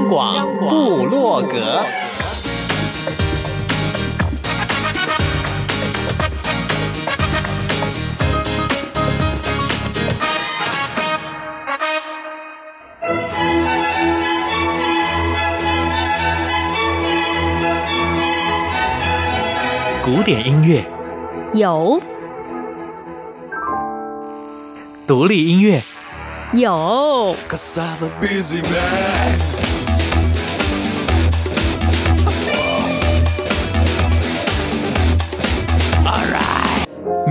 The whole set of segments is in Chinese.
央广布洛格，古典音乐。有，独立音乐。有。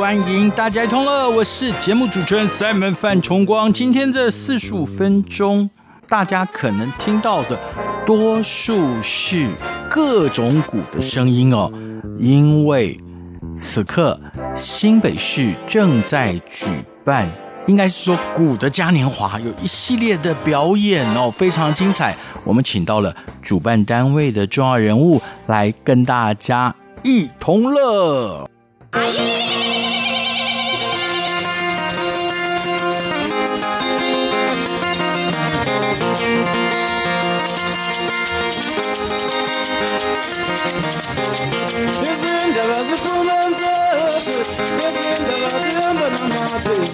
欢迎大家一同乐，我是节目主持人 Simon 范崇光。今天这四十五分钟，大家可能听到的多数是各种鼓的声音哦，因为此刻新北市正在举办，应该是说鼓的嘉年华，有一系列的表演哦，非常精彩。我们请到了主办单位的重要人物来跟大家一同乐。阿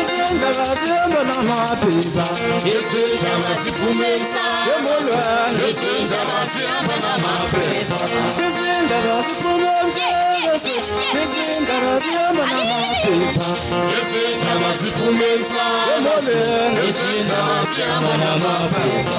isindaba siyembona amabhiza isindaba siphumisa. Emolwane isindaba siyambona amabhiza isindaba siphumisa. Izindaba zihamba namaphepha izindaba ziphumisa emolweni izindaba zihamba namaphepha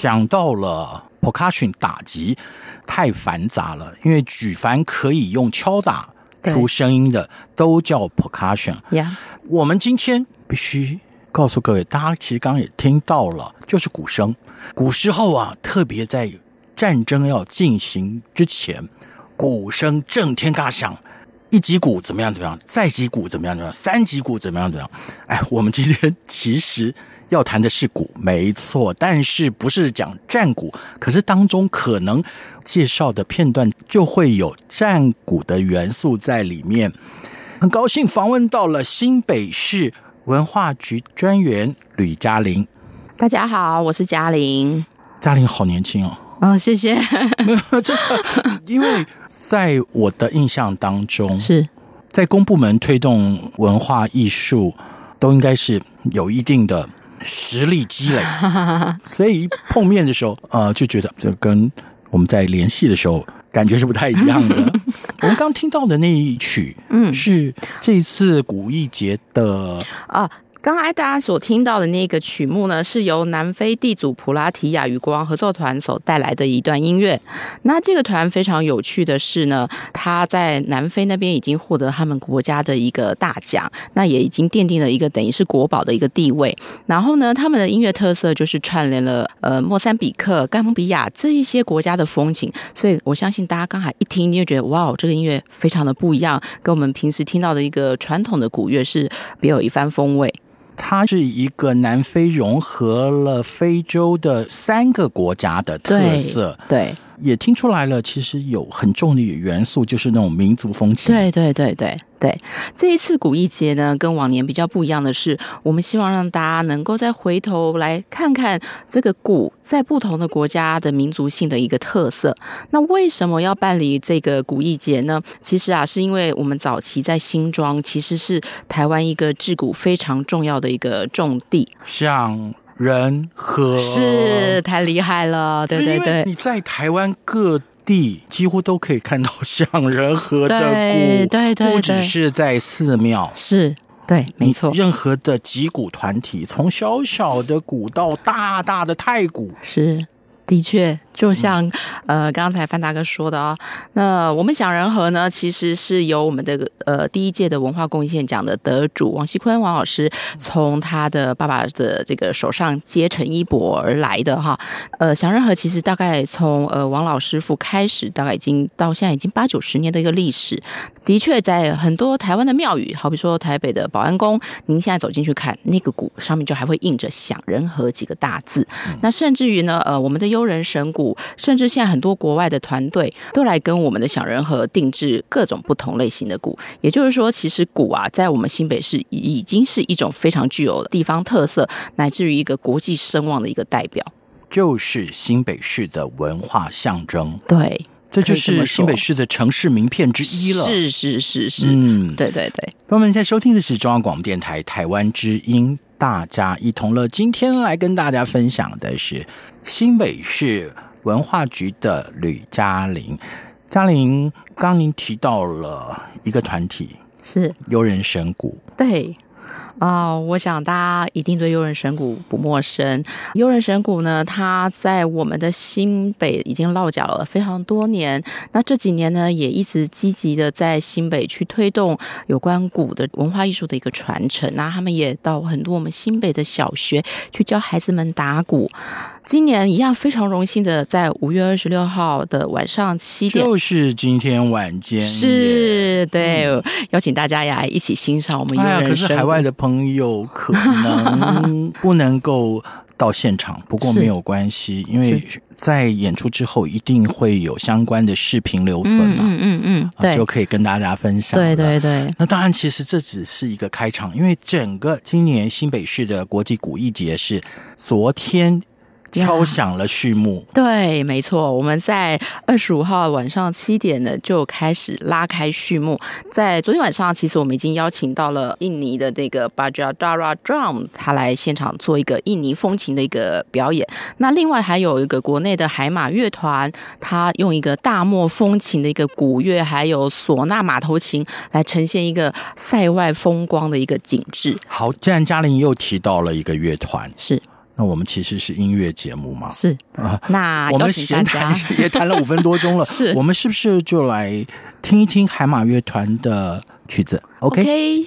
讲到了 percussion 打击太繁杂了，因为举凡可以用敲打出声音的都叫 percussion。我们今天必须告诉各位，大家其实刚刚也听到了，就是鼓声。古时候啊，特别在战争要进行之前，鼓声震天嘎响，一级鼓怎么样怎么样，再级鼓怎么样怎么样，三级鼓怎么样怎么样。哎，我们今天其实。要谈的是鼓，没错，但是不是讲战鼓？可是当中可能介绍的片段就会有战鼓的元素在里面。很高兴访问到了新北市文化局专员吕嘉玲。大家好，我是嘉玲。嘉玲好年轻哦。哦，谢谢。没有，真的，因为在我的印象当中，是在公部门推动文化艺术，都应该是有一定的。实力积累，所以一碰面的时候，呃，就觉得这跟我们在联系的时候感觉是不太一样的。我们刚听到的那一曲，嗯，是这次古艺节的啊。刚才大家所听到的那个曲目呢，是由南非地主普拉提亚与国王合奏团所带来的一段音乐。那这个团非常有趣的是呢，他在南非那边已经获得他们国家的一个大奖，那也已经奠定了一个等于是国宝的一个地位。然后呢，他们的音乐特色就是串联了呃莫桑比克、甘比亚这一些国家的风情，所以我相信大家刚才一听就觉得哇，这个音乐非常的不一样，跟我们平时听到的一个传统的古乐是别有一番风味。它是一个南非融合了非洲的三个国家的特色，对，对，也听出来了，其实有很重的元素，就是那种民族风情，对，对，对，对。对，这一次古艺节呢，跟往年比较不一样的是，我们希望让大家能够再回头来看看这个鼓在不同的国家的民族性的一个特色。那为什么要办理这个古艺节呢？其实啊，是因为我们早期在新庄其实是台湾一个制鼓非常重要的一个重地，像人和是太厉害了，对对对，你在台湾各。地几乎都可以看到像人和的鼓，对对对，不只是在寺庙，是对，没错。任何的击鼓团体，从小小的鼓到大大的太鼓，是的确。就像呃刚才范大哥说的啊、那我们响人和呢，其实是由我们的呃第一届的文化贡献奖的得主王锡坤王老师从他的爸爸的这个手上接承衣钵而来的哈。呃，响人和其实大概从呃王老师傅开始，大概已经到现在已经八九十年的一个历史。的确，在很多台湾的庙宇，好比说台北的保安宫，您现在走进去看那个鼓上面就还会印着“响人和”几个大字。那甚至于呢，呃，我们的悠人神鼓。甚至现在很多国外的团队都来跟我们的小人和定制各种不同类型的鼓，也就是说，其实鼓啊，在我们新北市已经是一种非常具有地方特色，乃至于一个国际声望的一个代表，就是新北市的文化象征。对，这就是新北市的城市名片之一了。是是是是，嗯，对对对。朋友们，现在收听的是中央广播电台台湾之音，大家一同乐。今天来跟大家分享的是新北市。文化局的吕嘉玲，嘉玲，刚刚您提到了一个团体，是。悠人神鼓，对。啊、哦，我想大家一定对悠人神谷不陌生。悠人神谷呢，它在我们的新北已经落脚了非常多年。那这几年呢，也一直积极的在新北去推动有关鼓的文化艺术的一个传承。那他们也到很多我们新北的小学去教孩子们打鼓。今年一样非常荣幸的，在五月二十六号的晚上七点，就是今天晚间，是对、嗯，邀请大家来一起欣赏我们悠人。可是海外的朋朋友可能不能够到现场，不过没有关系，因为在演出之后一定会有相关的视频留存嘛，嗯嗯嗯，对，就可以跟大家分享。对对对，那当然，其实这只是一个开场，因为整个今年新北市的国际古艺节是昨天敲响了序幕。对，没错，我们在二十五号晚上七点呢就开始拉开序幕。在昨天晚上，其实我们已经邀请到了印尼的那个 Bajadara Drum，他来现场做一个印尼风情的一个表演。那另外还有一个国内的海马乐团，他用一个大漠风情的一个鼓乐，还有唢呐马头琴来呈现一个塞外风光的一个景致。好，既然嘉玲又提到了一个乐团，是。那我们其实是音乐节目嘛？是啊，那我们闲谈 也谈了五分多钟了，是我们是不是就来听一听海马乐团的曲子？OK。Okay?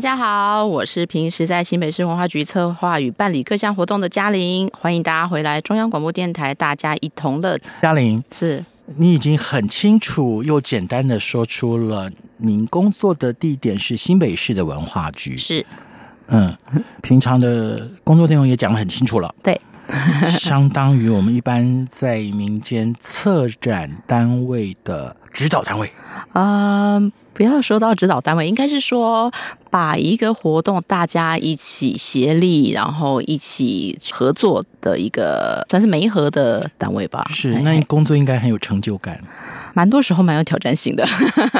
家好，我是平时在新北市文化局策划与办理各项活动的嘉玲，欢迎大家回来中央广播电台，大家一同乐。嘉玲，是。你已经很清楚又简单的说出了您工作的地点是新北市的文化局，是，嗯，平常的工作内容也讲得很清楚了，对，相当于我们一般在民间策展单位的指导单位，啊、呃。不要说到指导单位，应该是说把一个活动大家一起协力，然后一起合作的一个算是媒合的单位吧。是，那你工作应该很有成就感。蛮多时候蛮有挑战性的。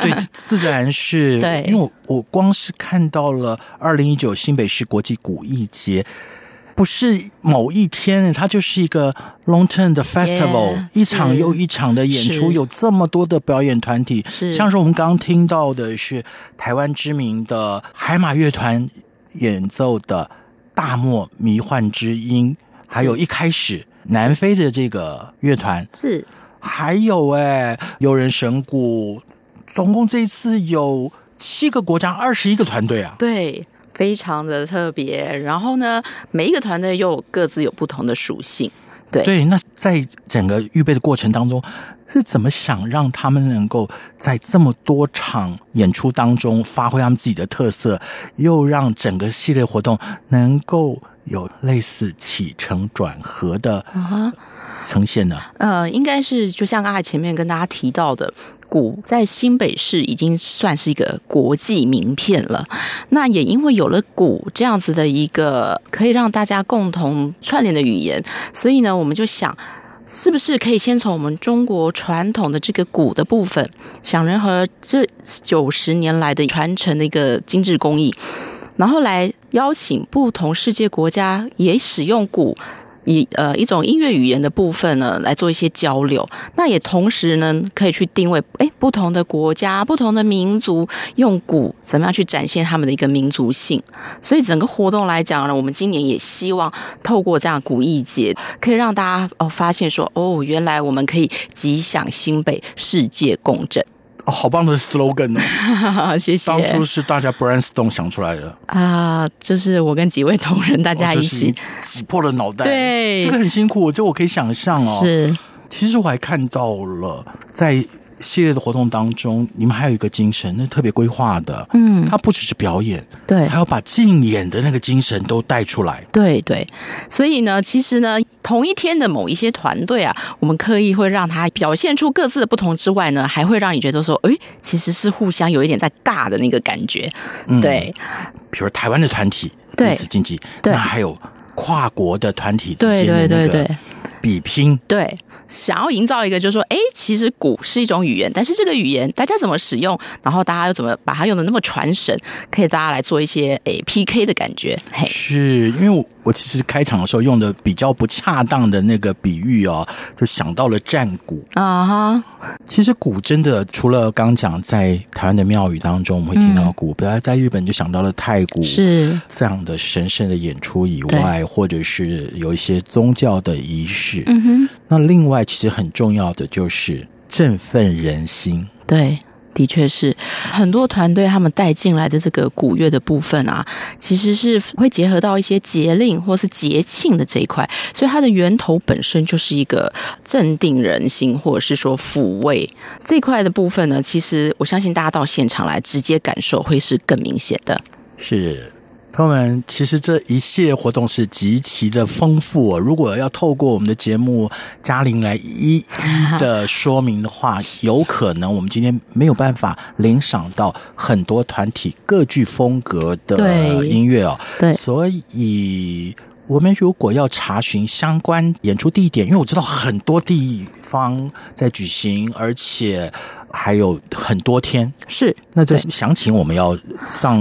对，自然是。对，因为我我光是看到了二零一九新北市国际古艺节。不是某一天，它就是一个 long term 的 festival，、yeah, 一场又一场的演出，有这么多的表演团体，是。像是我们刚刚听到的是台湾知名的海马乐团演奏的《大漠迷幻之音》，还有一开始南非的这个乐团。是，还有哎，有人神鼓，总共这一次有七个国家二十一个团队啊，对。非常的特别，然后呢，每一个团队又各自有不同的属性。对对，那在整个预备的过程当中，是怎么想让他们能够在这么多场演出当中发挥他们自己的特色，又让整个系列活动能够有类似起承转合的啊呈现呢？呃，应该是就像刚才前面跟大家提到的。鼓在新北市已经算是一个国际名片了。那也因为有了鼓这样子的一个可以让大家共同串联的语言，所以呢，我们就想，是不是可以先从我们中国传统的这个鼓的部分，想人和这九十年来的传承的一个精致工艺，然后来邀请不同世界国家也使用鼓。以呃一种音乐语言的部分呢，来做一些交流，那也同时呢可以去定位，哎，不同的国家、不同的民族用鼓怎么样去展现他们的一个民族性。所以整个活动来讲呢，我们今年也希望透过这样古艺节，可以让大家哦发现说，哦，原来我们可以吉祥新北，世界共振。哦，好棒的 slogan！谢谢。当初是大家 brainstorm 想出来的啊，就是我跟几位同仁大家一起挤、哦、破了脑袋。对，这个很辛苦，这我可以想象哦。是，其实我还看到了在。系列的活动当中，你们还有一个精神，那特别规划的，嗯，它不只是表演，对，还要把竞演的那个精神都带出来，对对。所以呢，其实呢，同一天的某一些团队啊，我们刻意会让他表现出各自的不同之外呢，还会让你觉得说，哎，其实是互相有一点在尬的那个感觉，嗯、对。比如台湾的团体对，彼此竞技，对，那还有跨国的团体之间的那个。对对对对比拼，对，想要营造一个，就是说，哎，其实鼓是一种语言，但是这个语言大家怎么使用，然后大家又怎么把它用的那么传神，可以大家来做一些哎 PK 的感觉。嘿，是因为我我其实开场的时候用的比较不恰当的那个比喻哦，就想到了战鼓啊哈。其实鼓真的除了刚讲在台湾的庙宇当中我们会听到鼓，嗯、不要在日本就想到了太鼓是这样的神圣的演出以外，或者是有一些宗教的仪式。嗯哼，那另外其实很重要的就是振奋人心。对，的确是很多团队他们带进来的这个古乐的部分啊，其实是会结合到一些节令或是节庆的这一块，所以它的源头本身就是一个镇定人心，或者是说抚慰这块的部分呢。其实我相信大家到现场来直接感受会是更明显的。是。朋友们，其实这一系列活动是极其的丰富哦。如果要透过我们的节目嘉玲来一一的说明的话，有可能我们今天没有办法领赏到很多团体各具风格的音乐哦。对，所以。我们如果要查询相关演出地点，因为我知道很多地方在举行，而且还有很多天。是，那这详情我们要上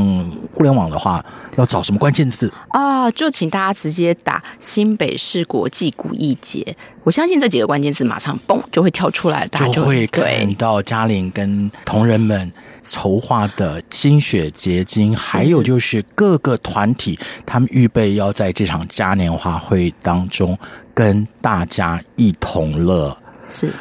互联网的话，要找什么关键字啊？就请大家直接打新北市国际古艺节，我相信这几个关键字马上嘣就会跳出来，大家就，就会看到嘉玲跟同仁们筹划的心血结晶，还有就是各个团体他们预备要在这场。嘉年华会当中跟大家一同乐，是。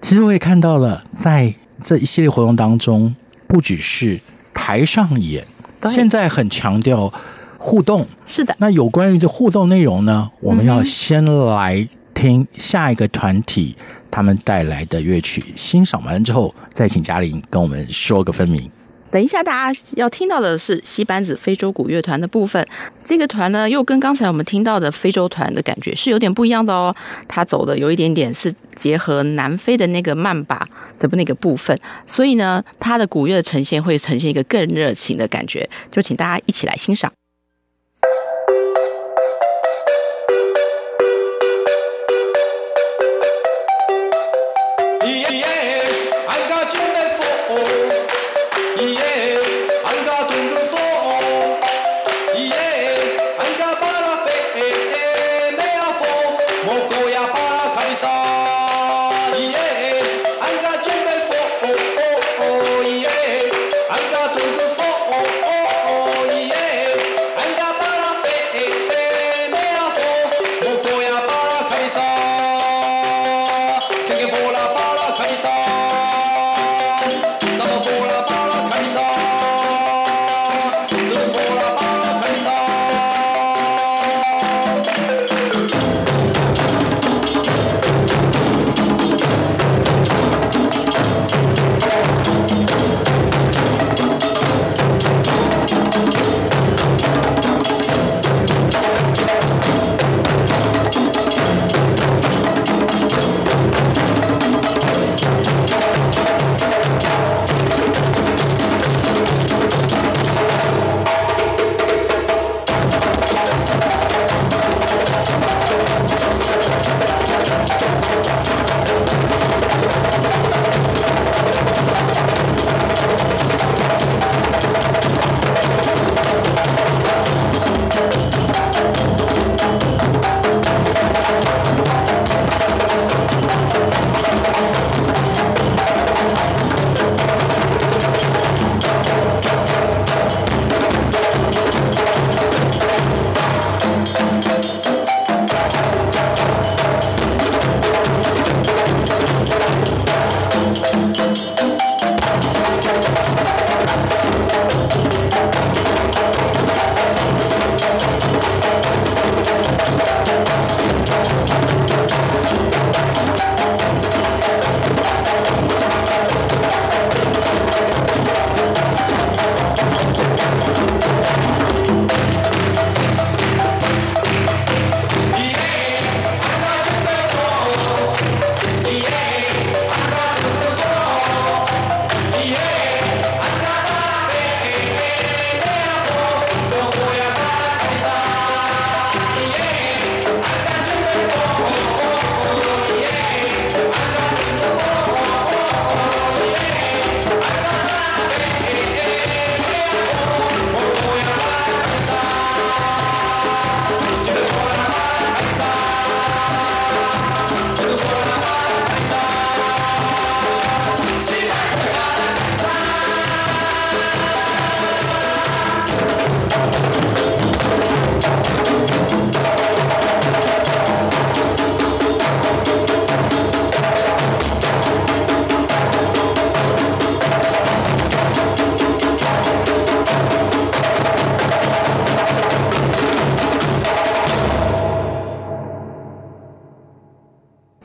其实我也看到了，在这一系列活动当中，不只是台上演，现在很强调互动。是的，那有关于这互动内容呢，我们要先来听下一个团体他们带来的乐曲，欣赏完之后，再请嘉玲跟我们说个分明。等一下，大家要听到的是西班子非洲鼓乐团的部分。这个团呢，又跟刚才我们听到的非洲团的感觉是有点不一样的哦。它走的有一点点是结合南非的那个曼巴的那个部分，所以呢，它的鼓乐呈现会呈现一个更热情的感觉。就请大家一起来欣赏。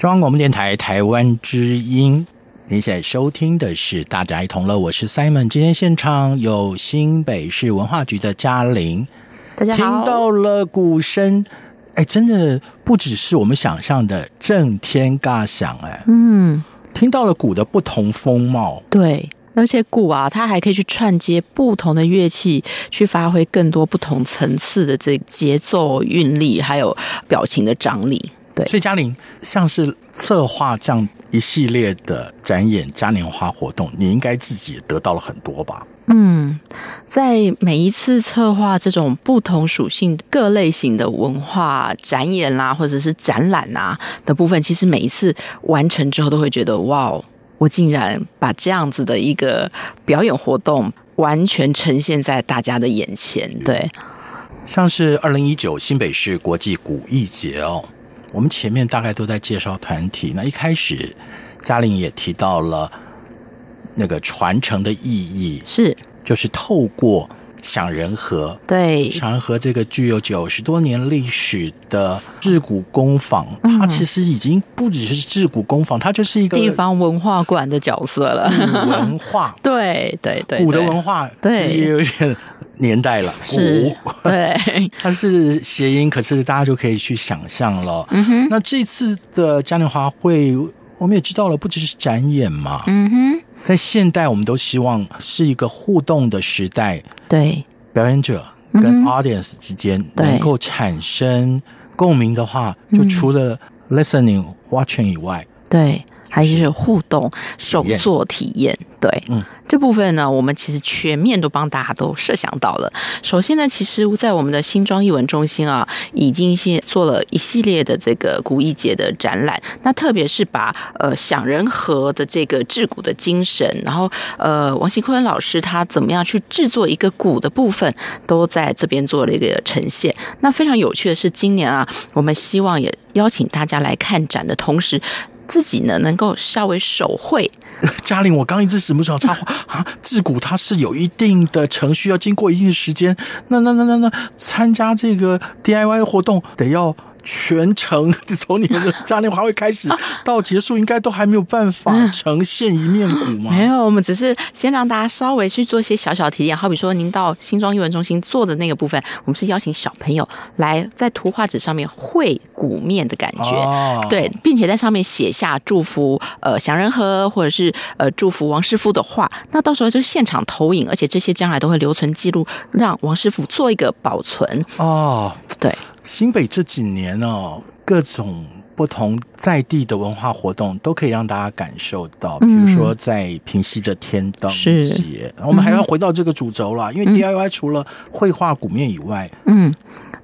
中央广播电台台湾之音，您现在收听的是《大家一同乐》，我是 Simon。今天现场有新北市文化局的嘉玲，大家好。听到了鼓声，哎，真的不只是我们想象的震天尬响，哎，嗯，听到了鼓的不同风貌，对，而且鼓啊，它还可以去串接不同的乐器，去发挥更多不同层次的这节奏韵律，还有表情的张力。对，所以嘉玲像是策划这样一系列的展演嘉年华活动，你应该自己也得到了很多吧？嗯，在每一次策划这种不同属性、各类型的文化展演啦，或者是展览啊的部分，其实每一次完成之后，都会觉得哇，我竟然把这样子的一个表演活动完全呈现在大家的眼前。对，像是二零一九新北市国际古艺节哦。我们前面大概都在介绍团体，那一开始嘉玲也提到了那个传承的意义，是。就是透过响人和。对，享人和这个具有九十多年历史的制古工坊，嗯、它其实已经不只是制古工坊，它就是一个地方文化馆的角色了。文化，对对对，古的文化，对，也有点年代了。是，对，它是谐音，可是大家就可以去想象了。嗯哼，那这次的嘉年华会。我们也知道了，不只是展演嘛。嗯哼，在现代，我们都希望是一个互动的时代。对，表演者跟 audience 之间能够产生共鸣的话，就除了 listening、watching 以外，对，还是互动、手作体验。对，嗯。这部分呢，我们其实全面都帮大家都设想到了。首先呢，其实，在我们的新庄艺文中心啊，已经先做了一系列的这个古艺节的展览。那特别是把呃想人和的这个制鼓的精神，然后呃王新坤老师他怎么样去制作一个鼓的部分，都在这边做了一个呈现。那非常有趣的是，今年啊，我们希望也邀请大家来看展的同时。自己呢，能够稍微手绘。嘉玲，我刚一直什么时候插话啊？自古它是有一定的程序，要经过一定的时间。那那那那那，参加这个 DIY 活动得要。全程 从你们的嘉年华会开始到结束，应该都还没有办法呈现一面鼓吗？没有，我们只是先让大家稍微去做一些小小体验。好比说，您到新庄艺文中心做的那个部分，我们是邀请小朋友来在图画纸上面绘鼓面的感觉，哦、对，并且在上面写下祝福呃祥仁和或者是呃祝福王师傅的话。那到时候就现场投影，而且这些将来都会留存记录，让王师傅做一个保存。哦，对。新北这几年哦，各种不同在地的文化活动都可以让大家感受到。比如说在平溪的天灯节，我们还要回到这个主轴了，因为 DIY 除了绘画鼓面以外，嗯，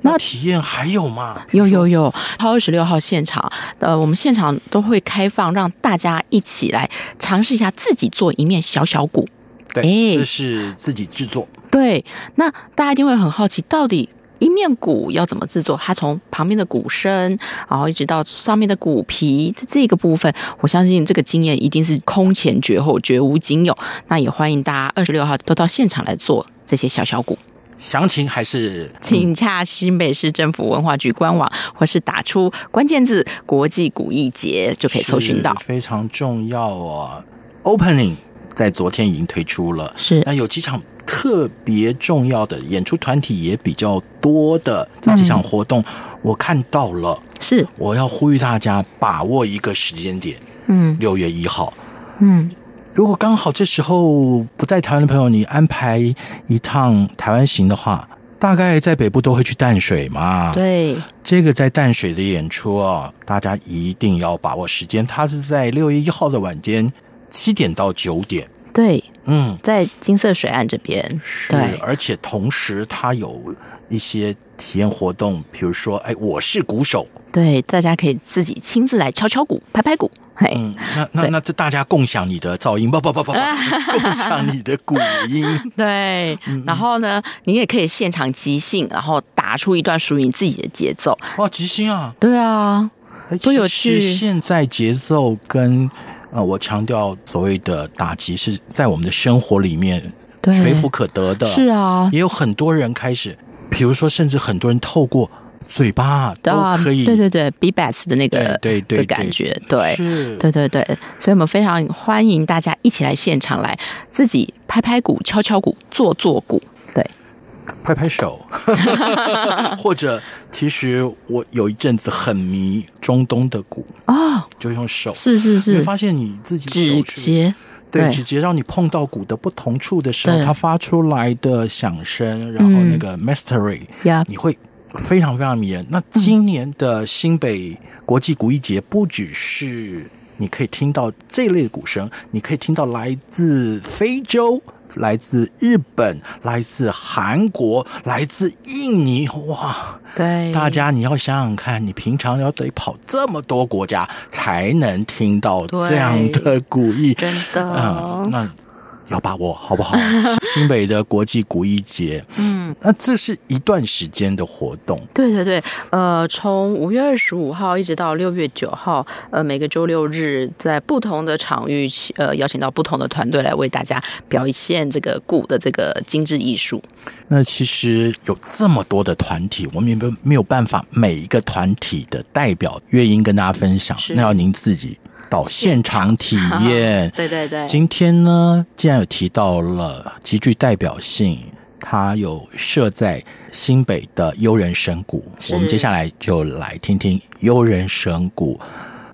那体验还有吗？有有有，号二十六号现场，呃，我们现场都会开放，让大家一起来尝试一下自己做一面小小鼓。对，这是自己制作。对，那大家一定会很好奇，到底。一面鼓要怎么制作？它从旁边的鼓身，然后一直到上面的鼓皮，这这个部分，我相信这个经验一定是空前绝后，绝无仅有。那也欢迎大家二十六号都到现场来做这些小小鼓。详情还是请洽新北市政府文化局官网，或是打出关键字“国际古艺节”就可以搜寻到。非常重要哦，Opening 在昨天已经推出了，是那有几场。特别重要的演出团体也比较多的这几场活动，我看到了。是，我要呼吁大家把握一个时间点。嗯，六月一号。嗯，如果刚好这时候不在台湾的朋友，你安排一趟台湾行的话，大概在北部都会去淡水嘛。对，这个在淡水的演出啊，大家一定要把握时间。它是在六月一号的晚间七点到九点。对，嗯，在金色水岸这边，是，而且同时它有一些体验活动，比如说，哎，我是鼓手，对，大家可以自己亲自来敲敲鼓、拍拍鼓，嘿，嗯，那那那这大家共享你的噪音，不不不不不，共享你的鼓音，对，然后呢，你也可以现场即兴，然后打出一段属于你自己的节奏，哇，即兴啊，对啊，多有趣，现在节奏跟。呃，我强调所谓的打击是在我们的生活里面垂手可得的，是啊，也有很多人开始，比如说，甚至很多人透过嘴巴都可以，对对对，be best 的那个对对的感觉，对，是，对对对，所以我们非常欢迎大家一起来现场来自己拍拍鼓、敲敲鼓、做做鼓，对。拍拍手，或者其实我有一阵子很迷中东的鼓哦，就用手，是是是，你发现你自己指节，对指节，让你碰到鼓的不同处的时候，它发出来的响声，然后那个 mastery，你会非常非常迷人。那今年的新北国际古艺节不只是你可以听到这类的鼓声，你可以听到来自非洲。来自日本，来自韩国，来自印尼，哇！对，大家你要想想看，你平常要得跑这么多国家才能听到这样的鼓意，真的。嗯，那要把握，好不好？新北的国际古艺节，嗯，那这是一段时间的活动。对对对，呃，从五月二十五号一直到六月九号，呃，每个周六日在不同的场域，呃，邀请到不同的团队来为大家表现这个鼓的这个精致艺术。那其实有这么多的团体，我们也没没有办法每一个团体的代表乐音跟大家分享，那要您自己。到现场体验，对对对。今天呢，既然有提到了极具代表性，它有设在新北的悠人神谷，我们接下来就来听听悠人神谷。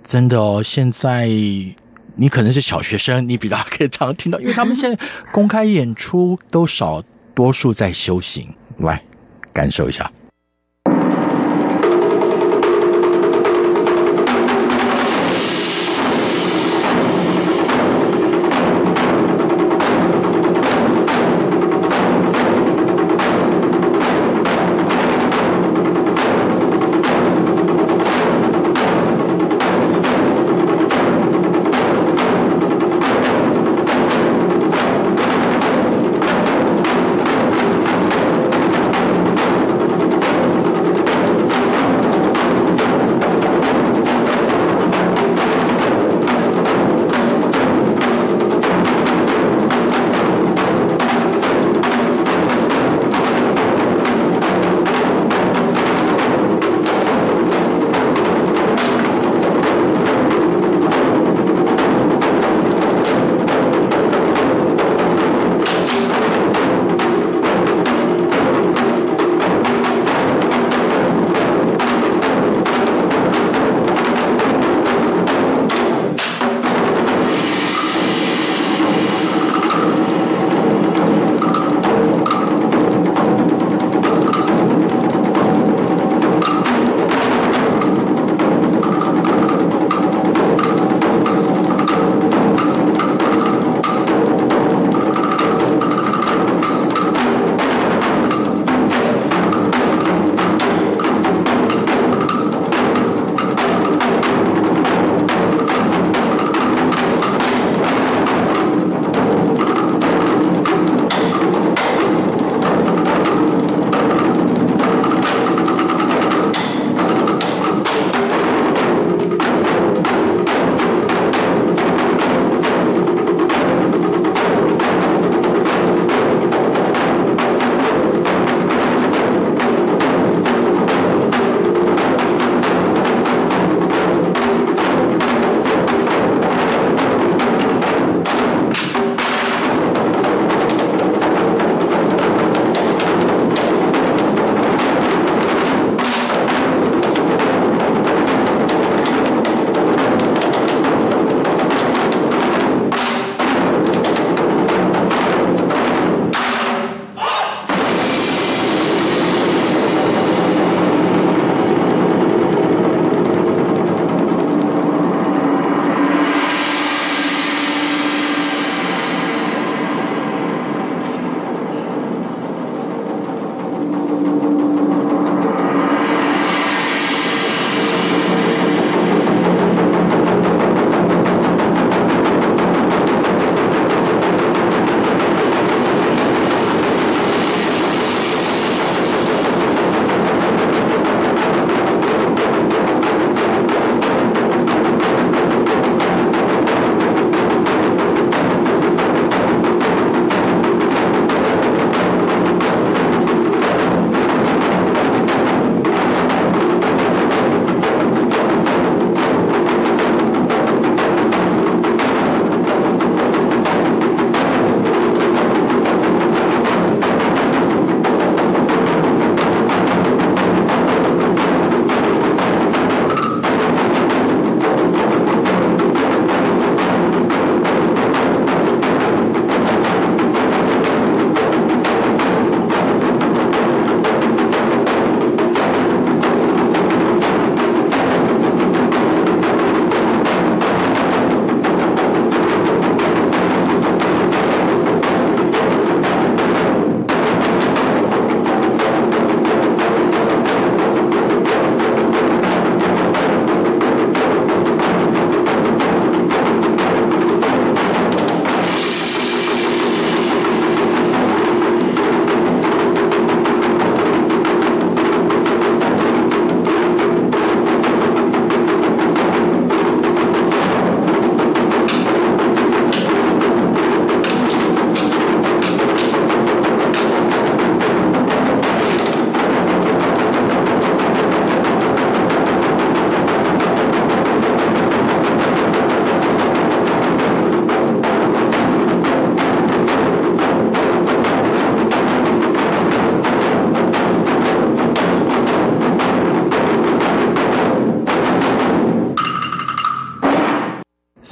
真的哦，现在你可能是小学生，你比较可以常听到，因为他们现在公开演出都少，多数在修行。来，感受一下。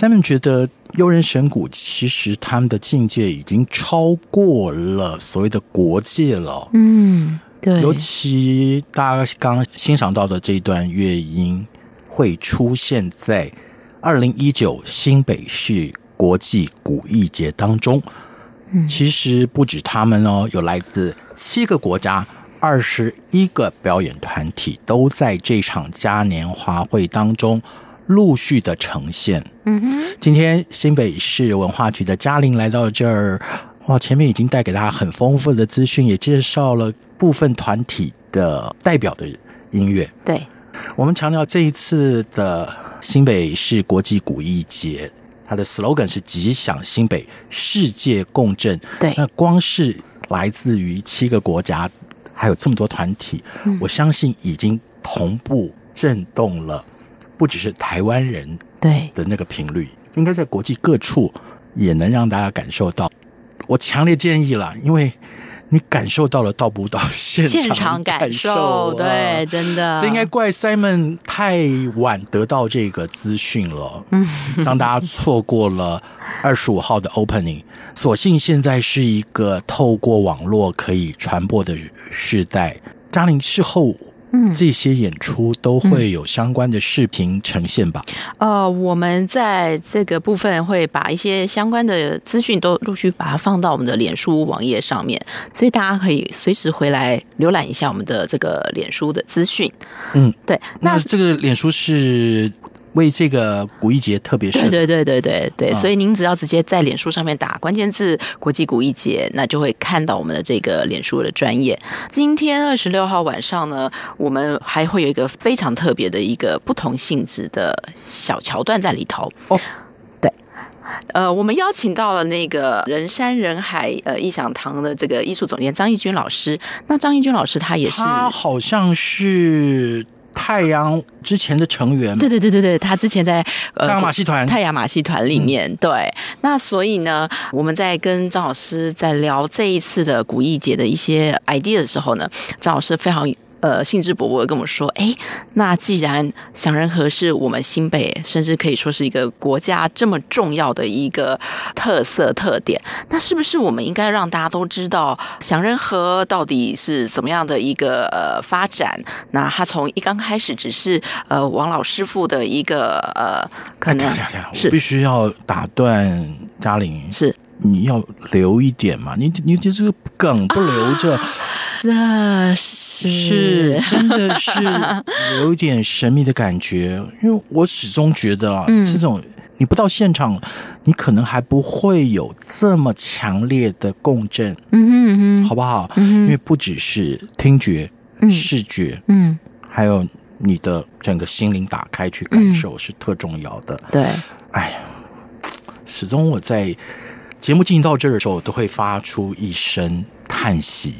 Simon 觉得悠人神鼓其实他们的境界已经超过了所谓的国界了。嗯，对。尤其大家刚刚欣赏到的这一段乐音，会出现在二零一九新北市国际古艺节当中。嗯，其实不止他们哦，有来自七个国家。二十一个表演团体都在这场嘉年华会当中陆续的呈现。嗯哼，今天新北市文化局的嘉玲来到这儿，哇，前面已经带给大家很丰富的资讯，也介绍了部分团体的代表的音乐。对，我们强调这一次的新北市国际古艺节，它的 slogan 是吉祥新北，世界共振。对，那光是来自于七个国家。还有这么多团体，我相信已经同步震动了，不只是台湾人对的那个频率，应该在国际各处也能让大家感受到。我强烈建议了，因为。你感受到了，到不到现场，现场感受？对，真的，这应该怪 Simon 太晚得到这个资讯了，嗯，让大家错过了二十五号的 Opening。所幸现在是一个透过网络可以传播的时代。嘉玲事后。嗯，这些演出都会有相关的视频呈现吧？呃，我们在这个部分会把一些相关的资讯都陆续把它放到我们的脸书网页上面，所以大家可以随时回来浏览一下我们的这个脸书的资讯。嗯，对，那这个脸书是。为这个古艺节特别设，对对对对对对，嗯、所以您只要直接在脸书上面打关键字“国际古艺节”，那就会看到我们的这个脸书的专业。今天二十六号晚上呢，我们还会有一个非常特别的一个不同性质的小桥段在里头。哦，对，呃，我们邀请到了那个人山人海呃艺想堂的这个艺术总监张义军老师。那张义军老师他也是，他好像是。太阳之前的成员，对对对对对，他之前在呃太阳马戏团，太阳马戏团里面，嗯、对。那所以呢，我们在跟张老师在聊这一次的古艺节的一些 idea 的时候呢，张老师非常。呃，兴致勃勃的跟我说，哎，那既然响人和是我们新北，甚至可以说是一个国家这么重要的一个特色特点，那是不是我们应该让大家都知道响人和到底是怎么样的一个呃发展？那他从一刚开始只是呃王老师傅的一个呃，可能 是必须要打断嘉玲，是你要留一点嘛？你你这这个梗不留着。啊这是是真的是有一点神秘的感觉，因为我始终觉得啊，这种你不到现场，你可能还不会有这么强烈的共振，嗯哼嗯哼，好不好？因为不只是听觉、视觉，嗯，还有你的整个心灵打开去感受是特重要的。对，哎呀，始终我在节目进行到这儿的时候，我都会发出一声叹息。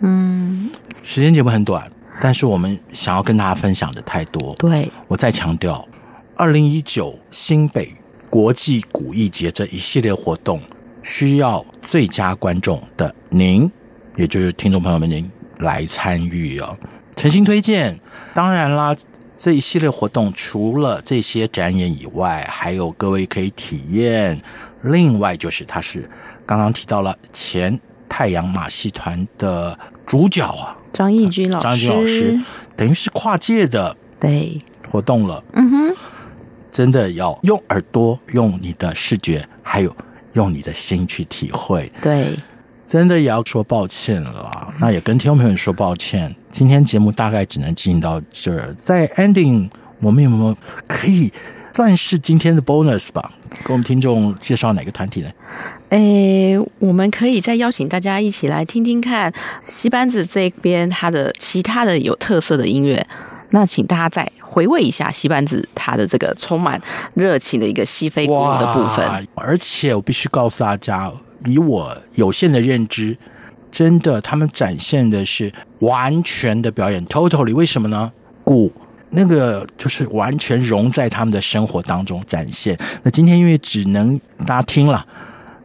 嗯，时间节目很短，但是我们想要跟大家分享的太多。对，我再强调，二零一九新北国际古艺节这一系列活动，需要最佳观众的您，也就是听众朋友们您来参与哦。诚心推荐。当然啦，这一系列活动除了这些展演以外，还有各位可以体验。另外就是，他是刚刚提到了前。太阳马戏团的主角啊，张义军老师，张义军老师等于是跨界的对活动了。嗯哼，真的要用耳朵、用你的视觉，还有用你的心去体会。对，真的也要说抱歉了。那也跟听众朋友们说抱歉，今天节目大概只能进行到这儿。在 ending，我们有没有可以？算是今天的 bonus 吧，给我们听众介绍哪个团体呢？诶，我们可以再邀请大家一起来听听看西班子这边它的其他的有特色的音乐。那请大家再回味一下西班子它的这个充满热情的一个西非鼓的部分。而且我必须告诉大家，以我有限的认知，真的他们展现的是完全的表演，totally。为什么呢？鼓。那个就是完全融在他们的生活当中展现。那今天因为只能大家听了，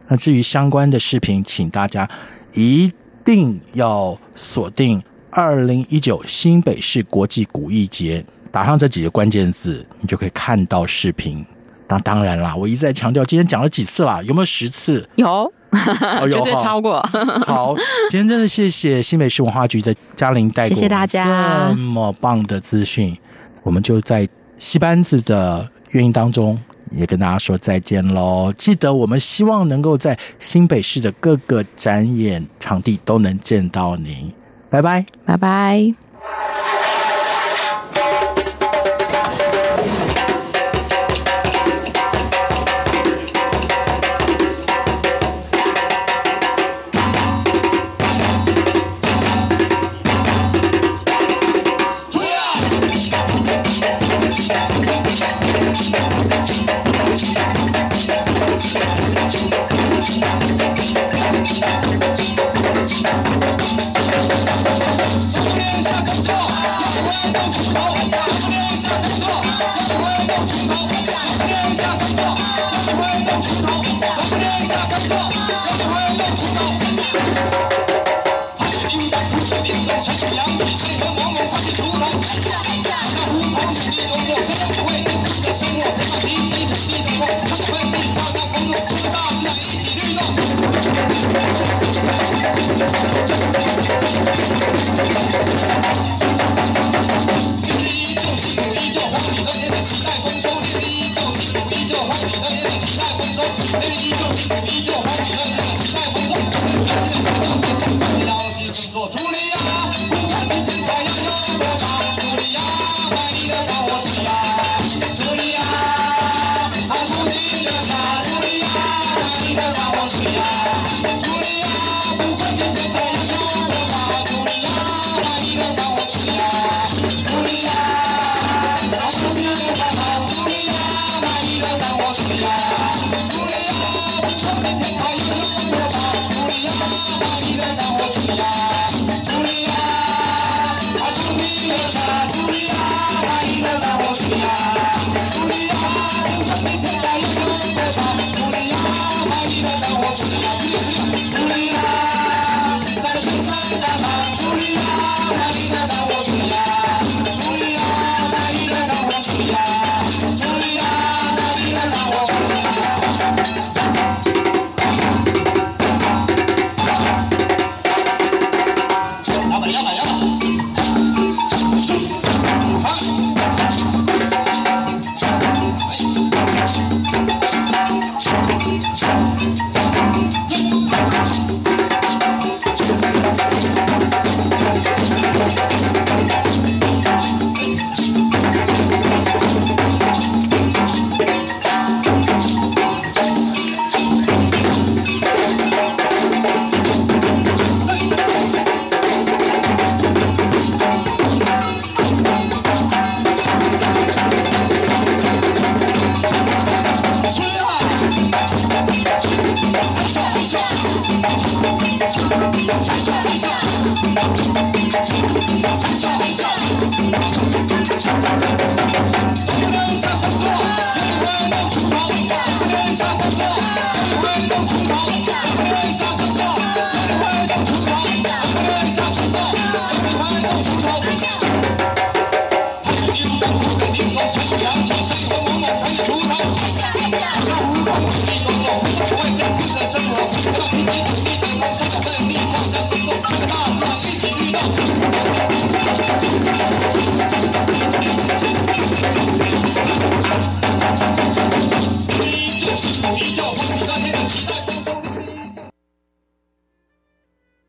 那至于相关的视频，请大家一定要锁定二零一九新北市国际古艺节，打上这几个关键字，你就可以看到视频。那当然啦，我一再强调，今天讲了几次啦？有没有十次？有，哦、绝对超过。好，今天真的谢谢新北市文化局的嘉玲带给我们这么棒的资讯，我们就在戏班子的乐音当中也跟大家说再见喽。记得我们希望能够在新北市的各个展演场地都能见到您。拜拜，拜拜。Thank you.